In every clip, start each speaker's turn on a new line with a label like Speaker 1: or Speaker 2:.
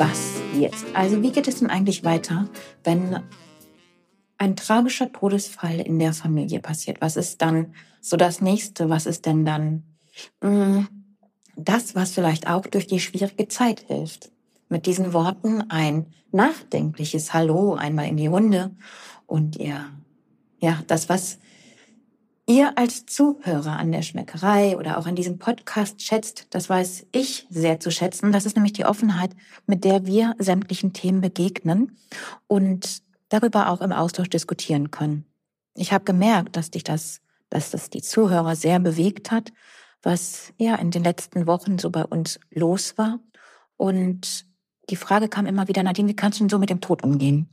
Speaker 1: was jetzt? Also wie geht es denn eigentlich weiter, wenn ein tragischer Todesfall in der Familie passiert? Was ist dann so das nächste? Was ist denn dann mh, mm, das, was vielleicht auch durch die schwierige Zeit hilft? Mit diesen Worten ein nachdenkliches Hallo einmal in die Runde und ihr, ja, das, was ihr als Zuhörer an der Schmeckerei oder auch an diesem Podcast schätzt, das weiß ich sehr zu schätzen. Das ist nämlich die Offenheit, mit der wir sämtlichen Themen begegnen und darüber auch im Austausch diskutieren können. Ich habe gemerkt, dass dich das, dass das die Zuhörer sehr bewegt hat, was ja in den letzten Wochen so bei uns los war. Und die Frage kam immer wieder, Nadine, wie kannst du denn so mit dem Tod umgehen?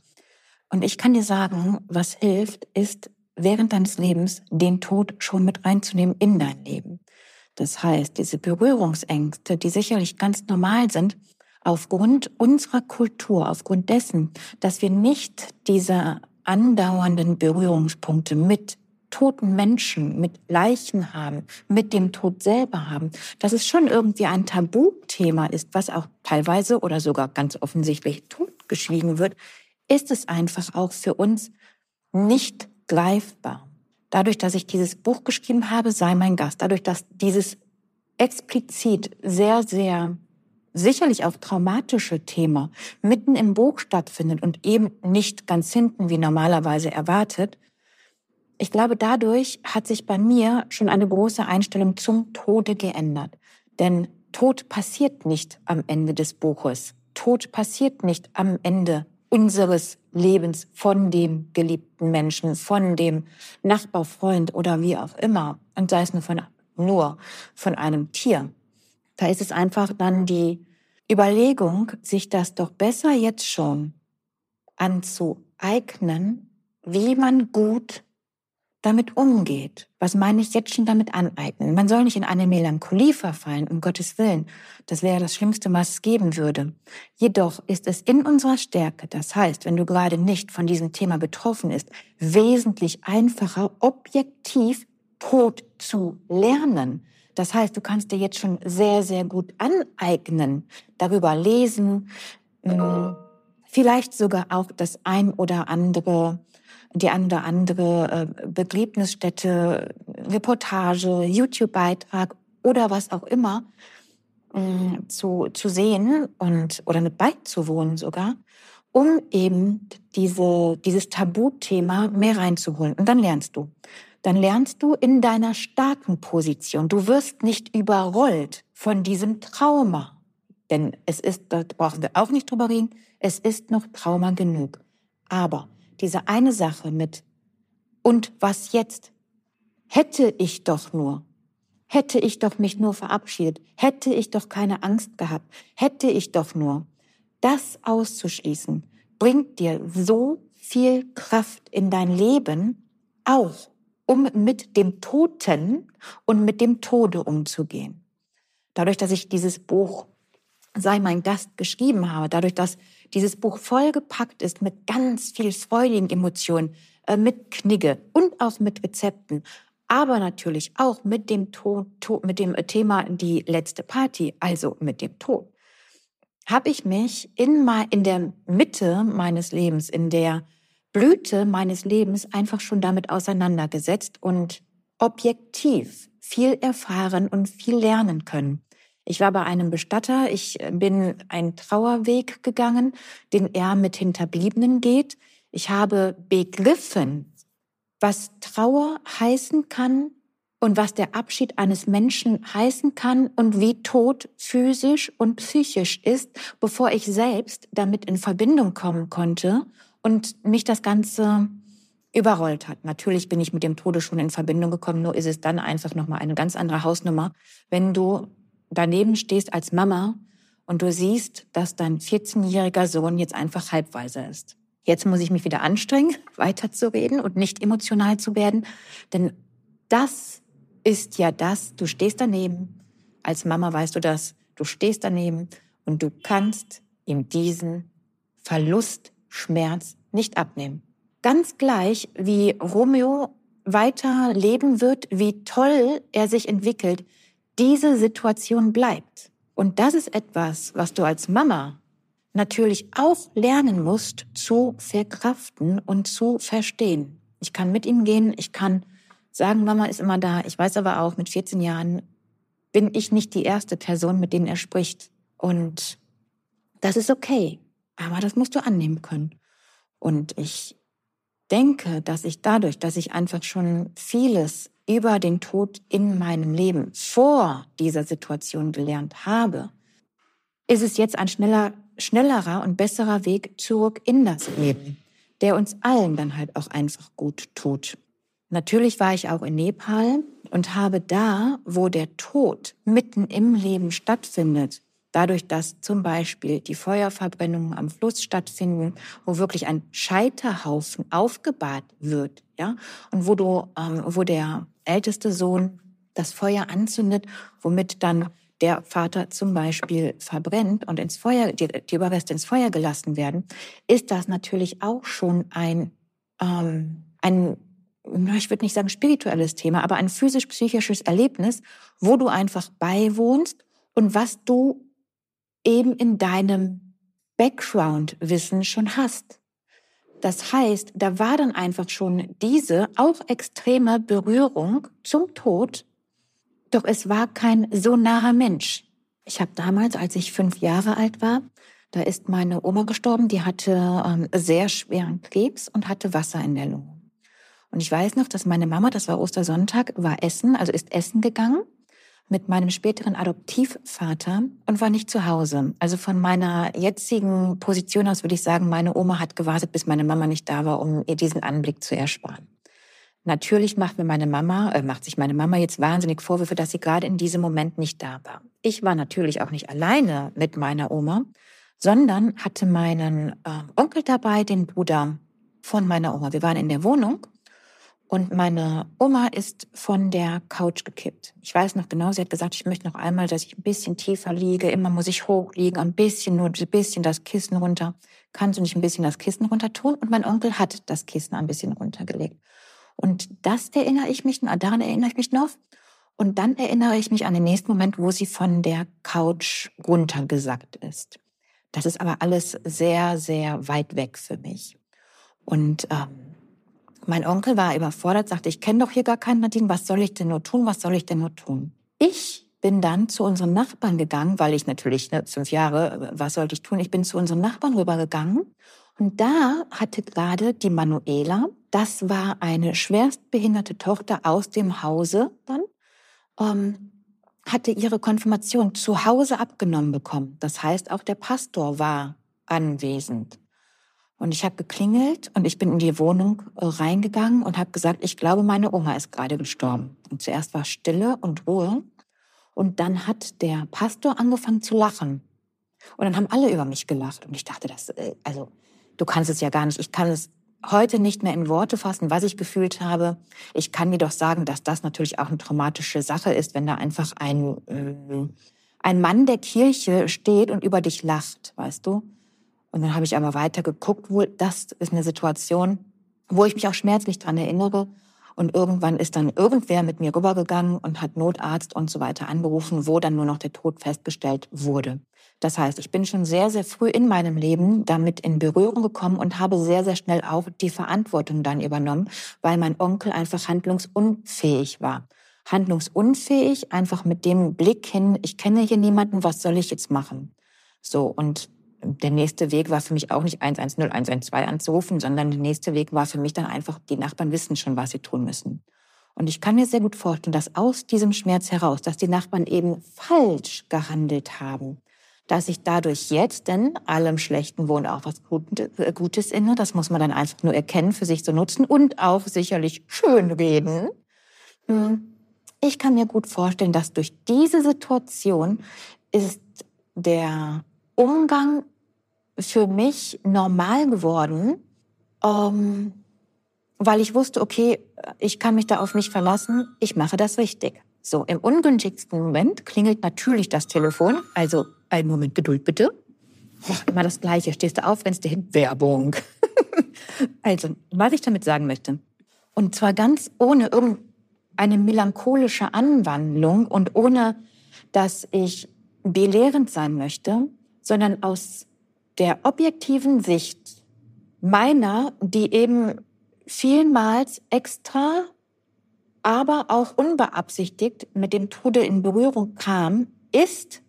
Speaker 1: Und ich kann dir sagen, was hilft, ist während deines Lebens den Tod schon mit reinzunehmen in dein Leben. Das heißt, diese Berührungsängste, die sicherlich ganz normal sind, aufgrund unserer Kultur, aufgrund dessen, dass wir nicht diese andauernden Berührungspunkte mit toten Menschen, mit Leichen haben, mit dem Tod selber haben, dass es schon irgendwie ein Tabuthema ist, was auch teilweise oder sogar ganz offensichtlich totgeschwiegen wird, ist es einfach auch für uns nicht greifbar. Dadurch, dass ich dieses Buch geschrieben habe, sei mein Gast, dadurch, dass dieses explizit sehr, sehr sicherlich auch traumatische Thema mitten im Buch stattfindet und eben nicht ganz hinten wie normalerweise erwartet, ich glaube, dadurch hat sich bei mir schon eine große Einstellung zum Tode geändert. Denn Tod passiert nicht am Ende des Buches. Tod passiert nicht am Ende unseres Lebens von dem geliebten Menschen, von dem Nachbarfreund oder wie auch immer, und sei es nur von, nur von einem Tier. Da ist es einfach dann die Überlegung, sich das doch besser jetzt schon anzueignen, wie man gut damit umgeht. Was meine ich jetzt schon damit aneignen? Man soll nicht in eine Melancholie verfallen, um Gottes Willen. Das wäre das Schlimmste, was es geben würde. Jedoch ist es in unserer Stärke, das heißt, wenn du gerade nicht von diesem Thema betroffen ist, wesentlich einfacher, objektiv tot zu lernen. Das heißt, du kannst dir jetzt schon sehr, sehr gut aneignen, darüber lesen, hm, vielleicht sogar auch das ein oder andere die ein oder andere äh, Begräbnisstätte, Reportage, YouTube-Beitrag oder was auch immer äh, zu, zu sehen und oder mit beizuwohnen sogar, um eben diese, dieses Tabuthema mehr reinzuholen. Und dann lernst du. Dann lernst du in deiner starken Position. Du wirst nicht überrollt von diesem Trauma. Denn es ist, da brauchen wir auch nicht drüber reden, es ist noch Trauma genug. Aber diese eine Sache mit und was jetzt? Hätte ich doch nur, hätte ich doch mich nur verabschiedet, hätte ich doch keine Angst gehabt, hätte ich doch nur. Das auszuschließen, bringt dir so viel Kraft in dein Leben, auch um mit dem Toten und mit dem Tode umzugehen. Dadurch, dass ich dieses Buch Sei mein Gast geschrieben habe, dadurch, dass dieses Buch vollgepackt ist mit ganz viel freudigen Emotionen, äh, mit Knigge und auch mit Rezepten, aber natürlich auch mit dem, Tod, Tod, mit dem Thema die letzte Party, also mit dem Tod, habe ich mich in, in der Mitte meines Lebens, in der Blüte meines Lebens einfach schon damit auseinandergesetzt und objektiv viel erfahren und viel lernen können. Ich war bei einem Bestatter, ich bin einen Trauerweg gegangen, den er mit Hinterbliebenen geht. Ich habe begriffen, was Trauer heißen kann und was der Abschied eines Menschen heißen kann und wie Tod physisch und psychisch ist, bevor ich selbst damit in Verbindung kommen konnte und mich das Ganze überrollt hat. Natürlich bin ich mit dem Tode schon in Verbindung gekommen, nur ist es dann einfach nochmal eine ganz andere Hausnummer, wenn du daneben stehst als Mama und du siehst, dass dein 14-jähriger Sohn jetzt einfach halbweise ist. Jetzt muss ich mich wieder anstrengen, weiterzureden und nicht emotional zu werden, denn das ist ja das, du stehst daneben, als Mama weißt du das, du stehst daneben und du kannst ihm diesen Verlustschmerz nicht abnehmen. Ganz gleich, wie Romeo weiter leben wird, wie toll er sich entwickelt, diese Situation bleibt. Und das ist etwas, was du als Mama natürlich auch lernen musst zu verkraften und zu verstehen. Ich kann mit ihm gehen, ich kann sagen, Mama ist immer da. Ich weiß aber auch, mit 14 Jahren bin ich nicht die erste Person, mit denen er spricht. Und das ist okay. Aber das musst du annehmen können. Und ich denke, dass ich dadurch, dass ich einfach schon vieles über den Tod in meinem Leben vor dieser Situation gelernt habe, ist es jetzt ein schneller, schnellerer und besserer Weg zurück in das Leben, der uns allen dann halt auch einfach gut tut. Natürlich war ich auch in Nepal und habe da, wo der Tod mitten im Leben stattfindet, dadurch, dass zum Beispiel die Feuerverbrennungen am Fluss stattfinden, wo wirklich ein Scheiterhaufen aufgebahrt wird, ja, und wo du, ähm, wo der älteste Sohn das Feuer anzündet, womit dann der Vater zum Beispiel verbrennt und ins Feuer, die, die Überreste ins Feuer gelassen werden, ist das natürlich auch schon ein, ähm, ein ich würde nicht sagen spirituelles Thema, aber ein physisch-psychisches Erlebnis, wo du einfach beiwohnst und was du eben in deinem Background-Wissen schon hast. Das heißt, da war dann einfach schon diese auch extreme Berührung zum Tod, doch es war kein so naher Mensch. Ich habe damals, als ich fünf Jahre alt war, da ist meine Oma gestorben, die hatte ähm, sehr schweren Krebs und hatte Wasser in der Lunge. Und ich weiß noch, dass meine Mama, das war Ostersonntag, war essen, also ist essen gegangen mit meinem späteren Adoptivvater und war nicht zu Hause. Also von meiner jetzigen Position aus würde ich sagen, meine Oma hat gewartet, bis meine Mama nicht da war, um ihr diesen Anblick zu ersparen. Natürlich macht mir meine Mama, äh, macht sich meine Mama jetzt wahnsinnig Vorwürfe, dass sie gerade in diesem Moment nicht da war. Ich war natürlich auch nicht alleine mit meiner Oma, sondern hatte meinen äh, Onkel dabei, den Bruder von meiner Oma. Wir waren in der Wohnung und meine Oma ist von der Couch gekippt. Ich weiß noch genau, sie hat gesagt, ich möchte noch einmal, dass ich ein bisschen tiefer liege. Immer muss ich hochliegen, ein bisschen, nur ein bisschen das Kissen runter. Kannst du nicht ein bisschen das Kissen runter tun? Und mein Onkel hat das Kissen ein bisschen runtergelegt. Und das erinnere ich mich, daran erinnere ich mich noch. Und dann erinnere ich mich an den nächsten Moment, wo sie von der Couch runtergesackt ist. Das ist aber alles sehr, sehr weit weg für mich. Und ähm, mein Onkel war überfordert, sagte, ich kenne doch hier gar keinen Nadine, was soll ich denn nur tun, was soll ich denn nur tun? Ich bin dann zu unseren Nachbarn gegangen, weil ich natürlich, ne, fünf Jahre, was sollte ich tun? Ich bin zu unseren Nachbarn rübergegangen und da hatte gerade die Manuela, das war eine schwerstbehinderte Tochter aus dem Hause dann, ähm, hatte ihre Konfirmation zu Hause abgenommen bekommen. Das heißt, auch der Pastor war anwesend. Und ich habe geklingelt und ich bin in die Wohnung äh, reingegangen und habe gesagt, ich glaube, meine Oma ist gerade gestorben. Und zuerst war Stille und Ruhe. Und dann hat der Pastor angefangen zu lachen. Und dann haben alle über mich gelacht. Und ich dachte, das, äh, also, du kannst es ja gar nicht. Ich kann es heute nicht mehr in Worte fassen, was ich gefühlt habe. Ich kann dir doch sagen, dass das natürlich auch eine traumatische Sache ist, wenn da einfach ein, äh, ein Mann der Kirche steht und über dich lacht, weißt du? Und dann habe ich aber weiter geguckt, wohl, das ist eine Situation, wo ich mich auch schmerzlich dran erinnere. Und irgendwann ist dann irgendwer mit mir rübergegangen und hat Notarzt und so weiter angerufen, wo dann nur noch der Tod festgestellt wurde. Das heißt, ich bin schon sehr, sehr früh in meinem Leben damit in Berührung gekommen und habe sehr, sehr schnell auch die Verantwortung dann übernommen, weil mein Onkel einfach handlungsunfähig war. Handlungsunfähig, einfach mit dem Blick hin, ich kenne hier niemanden, was soll ich jetzt machen? So, und der nächste Weg war für mich auch nicht 110, 112 anzurufen, sondern der nächste Weg war für mich dann einfach, die Nachbarn wissen schon, was sie tun müssen. Und ich kann mir sehr gut vorstellen, dass aus diesem Schmerz heraus, dass die Nachbarn eben falsch gehandelt haben, dass ich dadurch jetzt, denn allem Schlechten wohnt auch was äh, Gutes inne, das muss man dann einfach nur erkennen, für sich zu nutzen und auch sicherlich schön reden. Hm. Ich kann mir gut vorstellen, dass durch diese Situation ist der Umgang für mich normal geworden, ähm, weil ich wusste, okay, ich kann mich da auf mich verlassen, ich mache das richtig. So, im ungünstigsten Moment klingelt natürlich das Telefon, also einen Moment Geduld bitte. Immer das Gleiche, stehst du auf, rennst du hin, Werbung. also, was ich damit sagen möchte, und zwar ganz ohne irgendeine melancholische Anwandlung und ohne, dass ich belehrend sein möchte, sondern aus der objektiven Sicht meiner, die eben vielmals extra, aber auch unbeabsichtigt mit dem Tode in Berührung kam, ist,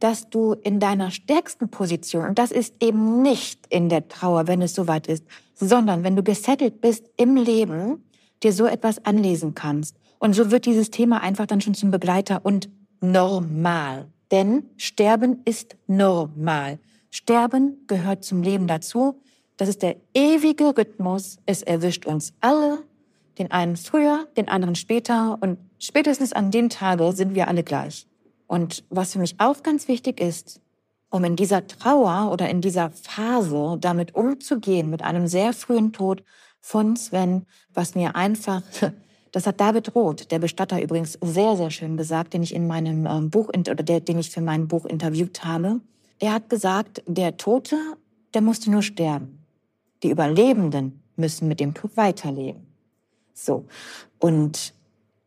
Speaker 1: dass du in deiner stärksten Position, und das ist eben nicht in der Trauer, wenn es soweit ist, sondern wenn du gesettelt bist im Leben, dir so etwas anlesen kannst. Und so wird dieses Thema einfach dann schon zum Begleiter und normal. Denn Sterben ist normal. Sterben gehört zum Leben dazu. Das ist der ewige Rhythmus. Es erwischt uns alle. Den einen früher, den anderen später. Und spätestens an dem Tage sind wir alle gleich. Und was für mich auch ganz wichtig ist, um in dieser Trauer oder in dieser Phase damit umzugehen, mit einem sehr frühen Tod von Sven, was mir einfach, das hat David Roth, der Bestatter übrigens, sehr, sehr schön gesagt, den ich in meinem ähm, Buch, oder der, den ich für mein Buch interviewt habe. Er hat gesagt, der Tote, der musste nur sterben. Die Überlebenden müssen mit dem Tod weiterleben. So. Und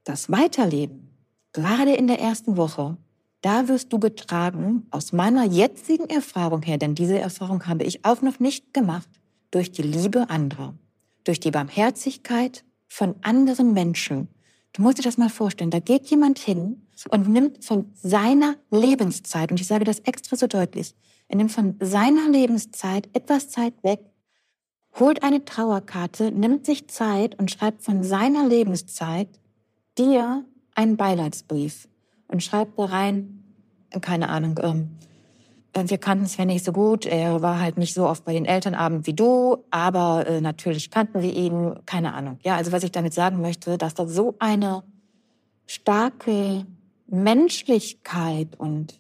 Speaker 1: das Weiterleben, gerade in der ersten Woche, da wirst du getragen, aus meiner jetzigen Erfahrung her, denn diese Erfahrung habe ich auch noch nicht gemacht, durch die Liebe anderer, durch die Barmherzigkeit von anderen Menschen. Du musst dir das mal vorstellen, da geht jemand hin und nimmt von seiner Lebenszeit, und ich sage das extra so deutlich, er nimmt von seiner Lebenszeit etwas Zeit weg, holt eine Trauerkarte, nimmt sich Zeit und schreibt von seiner Lebenszeit dir einen Beileidsbrief und schreibt da rein, keine Ahnung, ähm, äh, wir kannten Sven nicht so gut, er war halt nicht so oft bei den Elternabend wie du, aber äh, natürlich kannten wir ihn, keine Ahnung. Ja, also was ich damit sagen möchte, dass da so eine starke Menschlichkeit und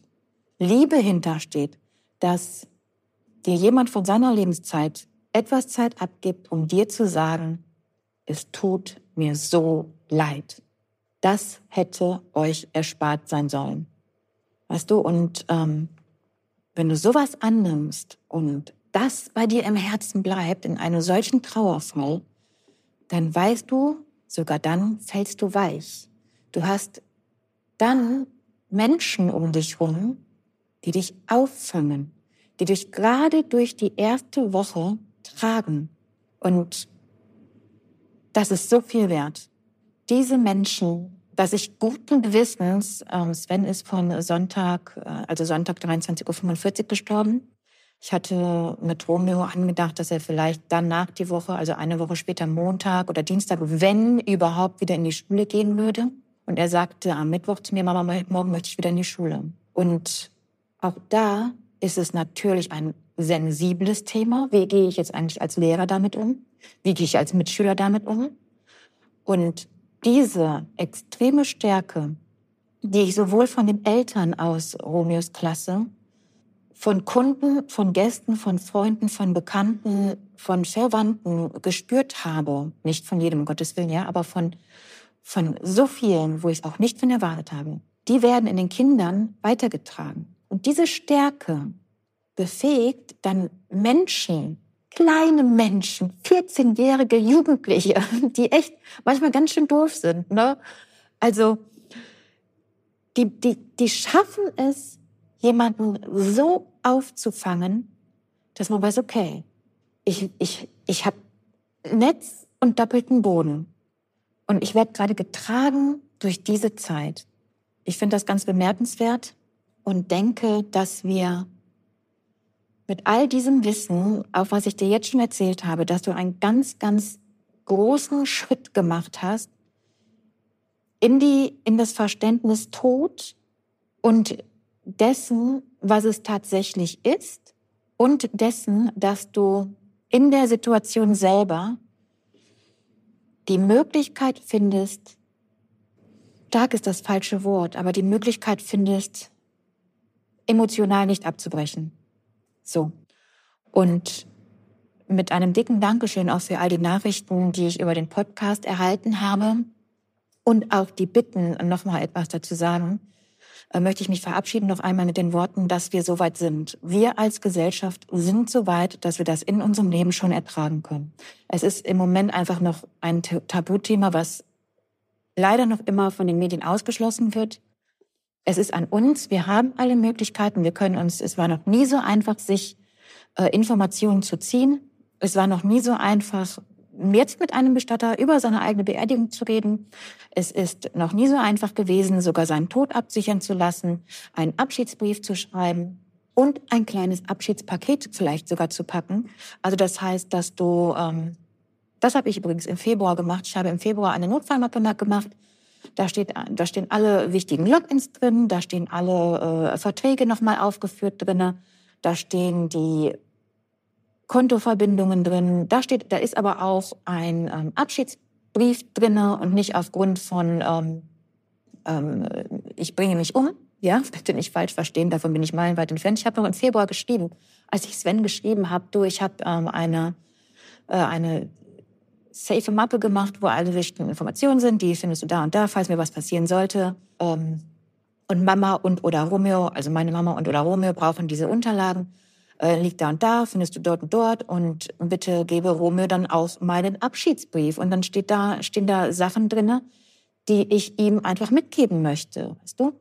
Speaker 1: Liebe hintersteht, dass dir jemand von seiner Lebenszeit etwas Zeit abgibt, um dir zu sagen, es tut mir so leid. Das hätte euch erspart sein sollen. Weißt du, und ähm, wenn du sowas annimmst und das bei dir im Herzen bleibt, in einem solchen Trauerfall, dann weißt du, sogar dann fällst du weich. Du hast dann Menschen um dich rum, die dich auffangen, die dich gerade durch die erste Woche tragen. Und das ist so viel wert diese Menschen, dass ich guten Gewissens, ähm, Sven ist von Sonntag, äh, also Sonntag 23.45 Uhr gestorben. Ich hatte mit Romeo angedacht, dass er vielleicht dann nach die Woche, also eine Woche später Montag oder Dienstag, wenn überhaupt wieder in die Schule gehen würde. Und er sagte am Mittwoch zu mir, Mama, morgen möchte ich wieder in die Schule. Und auch da ist es natürlich ein sensibles Thema. Wie gehe ich jetzt eigentlich als Lehrer damit um? Wie gehe ich als Mitschüler damit um? Und diese extreme Stärke, die ich sowohl von den Eltern aus Romeos Klasse, von Kunden, von Gästen, von Freunden, von Bekannten, von Verwandten gespürt habe, nicht von jedem, um Gottes Willen, ja, aber von, von so vielen, wo ich es auch nicht von erwartet habe, die werden in den Kindern weitergetragen. Und diese Stärke befähigt dann Menschen, kleine Menschen, 14-jährige Jugendliche, die echt manchmal ganz schön doof sind. Ne? Also die, die, die schaffen es, jemanden so aufzufangen, dass man weiß, okay, ich, ich, ich habe Netz und doppelten Boden. Und ich werde gerade getragen durch diese Zeit. Ich finde das ganz bemerkenswert und denke, dass wir mit all diesem Wissen, auf was ich dir jetzt schon erzählt habe, dass du einen ganz, ganz großen Schritt gemacht hast in die, in das Verständnis Tod und dessen, was es tatsächlich ist und dessen, dass du in der Situation selber die Möglichkeit findest, stark ist das falsche Wort, aber die Möglichkeit findest, emotional nicht abzubrechen. So. Und mit einem dicken Dankeschön auch für all die Nachrichten, die ich über den Podcast erhalten habe und auch die Bitten, nochmal etwas dazu sagen, äh, möchte ich mich verabschieden noch einmal mit den Worten, dass wir so weit sind. Wir als Gesellschaft sind so weit, dass wir das in unserem Leben schon ertragen können. Es ist im Moment einfach noch ein Tabuthema, was leider noch immer von den Medien ausgeschlossen wird. Es ist an uns. Wir haben alle Möglichkeiten. Wir können uns, es war noch nie so einfach, sich äh, Informationen zu ziehen. Es war noch nie so einfach, jetzt mit einem Bestatter über seine eigene Beerdigung zu reden. Es ist noch nie so einfach gewesen, sogar seinen Tod absichern zu lassen, einen Abschiedsbrief zu schreiben und ein kleines Abschiedspaket vielleicht sogar zu packen. Also das heißt, dass du, ähm, das habe ich übrigens im Februar gemacht. Ich habe im Februar eine Notfallmappe gemacht. Da, steht, da stehen alle wichtigen Logins drin, da stehen alle äh, Verträge nochmal aufgeführt drin, da stehen die Kontoverbindungen drin. Da steht, da ist aber auch ein ähm, Abschiedsbrief drinne und nicht aufgrund von ähm, ähm, ich bringe mich um. Ja, bitte nicht falsch verstehen, davon bin ich meilenweit entfernt. Ich habe noch im Februar geschrieben, als ich Sven geschrieben habe, du, ich habe ähm, eine äh, eine safe Mappe gemacht, wo alle wichtigen Informationen sind. Die findest du da und da, falls mir was passieren sollte. Ähm, und Mama und oder Romeo, also meine Mama und oder Romeo brauchen diese Unterlagen äh, liegt da und da, findest du dort und dort und bitte gebe Romeo dann auch meinen Abschiedsbrief. Und dann steht da, stehen da Sachen drinne, die ich ihm einfach mitgeben möchte, weißt du?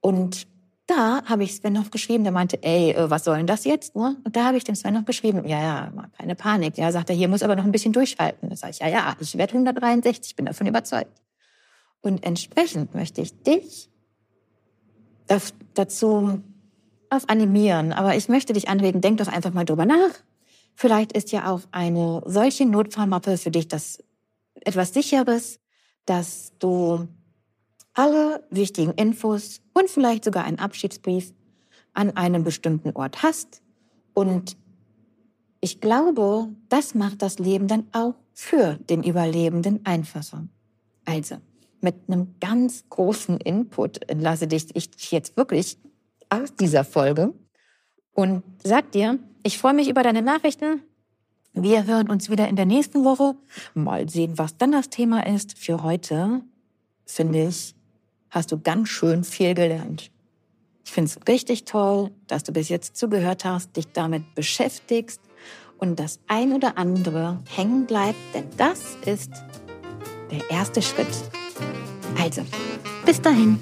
Speaker 1: Und da habe ich Sven noch geschrieben, der meinte, ey, äh, was soll denn das jetzt? Ne? Und da habe ich dem Sven noch geschrieben, ja, ja, keine Panik. Ja, sagt er, hier muss aber noch ein bisschen durchhalten. Da sage ich, ja, ja, ich werde 163, bin davon überzeugt. Und entsprechend möchte ich dich dazu auf animieren, aber ich möchte dich anregen, denk doch einfach mal drüber nach. Vielleicht ist ja auch eine solche Notfallmappe für dich das etwas sicheres, dass du alle wichtigen Infos und vielleicht sogar einen Abschiedsbrief an einem bestimmten Ort hast. Und ich glaube, das macht das Leben dann auch für den Überlebenden einfacher. Also, mit einem ganz großen Input lasse dich ich jetzt wirklich aus dieser Folge und sag dir, ich freue mich über deine Nachrichten. Wir hören uns wieder in der nächsten Woche. Mal sehen, was dann das Thema ist. Für heute, finde ich, hast du ganz schön viel gelernt. Ich finde es richtig toll, dass du bis jetzt zugehört hast, dich damit beschäftigst und das ein oder andere hängen bleibt, denn das ist der erste Schritt. Also, bis dahin.